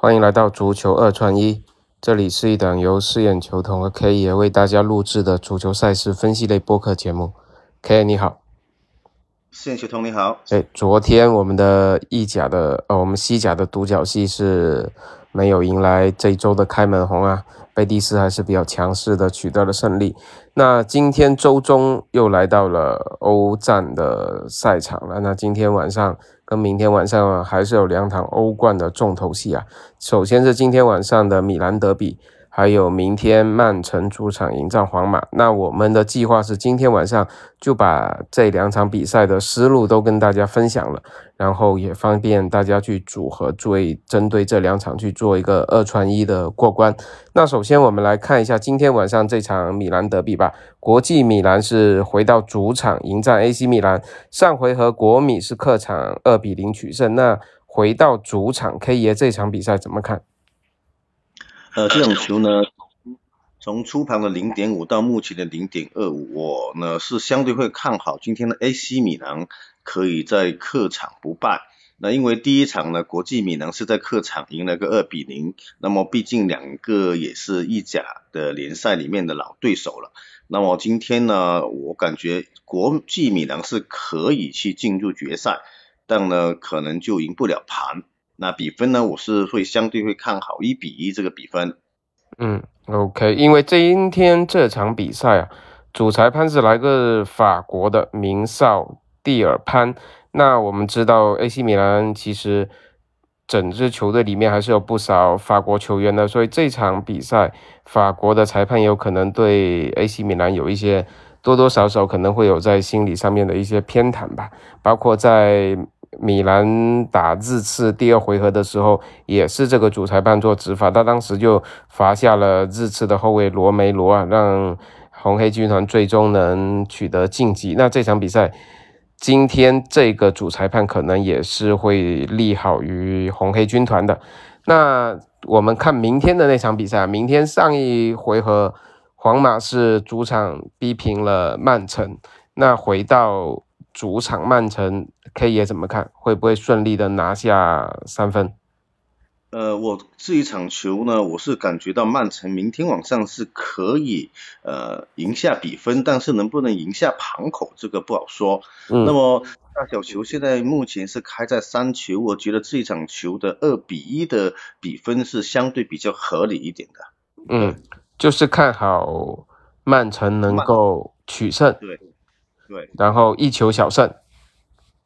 欢迎来到足球二串一，这里是一档由四眼球童和 K 爷为大家录制的足球赛事分析类播客节目。K 你好，四眼球童你好。哎，昨天我们的意甲的呃，我们西甲的独角戏是没有迎来这一周的开门红啊，贝蒂斯还是比较强势的取得了胜利。那今天周中又来到了欧战的赛场了，那今天晚上。跟明天晚上啊还是有两场欧冠的重头戏啊。首先是今天晚上的米兰德比。还有明天曼城主场迎战皇马，那我们的计划是今天晚上就把这两场比赛的思路都跟大家分享了，然后也方便大家去组合，做针对这两场去做一个二串一的过关。那首先我们来看一下今天晚上这场米兰德比吧。国际米兰是回到主场迎战 AC 米兰，上回合国米是客场二比零取胜，那回到主场 K 爷这场比赛怎么看？呃，这种球呢，从初盘的零点五到目前的零点二五，我呢是相对会看好今天的 AC 米兰可以在客场不败。那因为第一场呢，国际米兰是在客场赢了个二比零，那么毕竟两个也是意甲的联赛里面的老对手了。那么今天呢，我感觉国际米兰是可以去进入决赛，但呢可能就赢不了盘。那比分呢？我是会相对会看好一比一这个比分。嗯，OK，因为今天这场比赛啊，主裁判是来个法国的名少蒂尔潘。那我们知道 AC 米兰其实整支球队里面还是有不少法国球员的，所以这场比赛法国的裁判有可能对 AC 米兰有一些多多少少可能会有在心理上面的一些偏袒吧，包括在。米兰打日次第二回合的时候，也是这个主裁判做执法，他当时就罚下了日次的后卫罗梅罗啊，让红黑军团最终能取得晋级。那这场比赛，今天这个主裁判可能也是会利好于红黑军团的。那我们看明天的那场比赛，明天上一回合皇马是主场逼平了曼城，那回到。主场曼城 K 爷怎么看？会不会顺利的拿下三分？呃，我这一场球呢，我是感觉到曼城明天晚上是可以呃赢下比分，但是能不能赢下盘口这个不好说。嗯。那么大小球现在目前是开在三球，我觉得这一场球的二比一的比分是相对比较合理一点的。嗯，就是看好曼城能够取胜。对。对，然后一球小胜，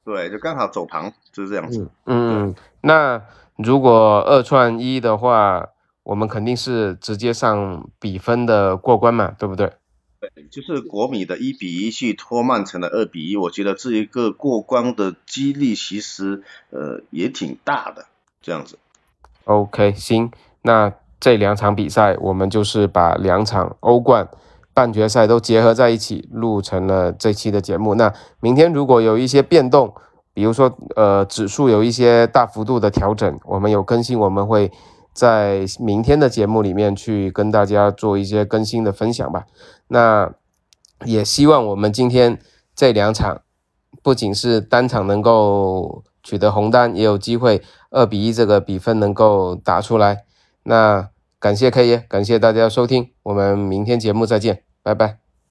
对，就刚好走盘，就是这样子。嗯，那如果二串一的话，我们肯定是直接上比分的过关嘛，对不对？对，就是国米的一比一去拖曼城的二比一，我觉得这一个过关的几率其实呃也挺大的，这样子。OK，行，那这两场比赛我们就是把两场欧冠。半决赛都结合在一起录成了这期的节目。那明天如果有一些变动，比如说呃指数有一些大幅度的调整，我们有更新，我们会在明天的节目里面去跟大家做一些更新的分享吧。那也希望我们今天这两场不仅是单场能够取得红单，也有机会二比一这个比分能够打出来。那。感谢开爷，感谢大家收听，我们明天节目再见，拜拜。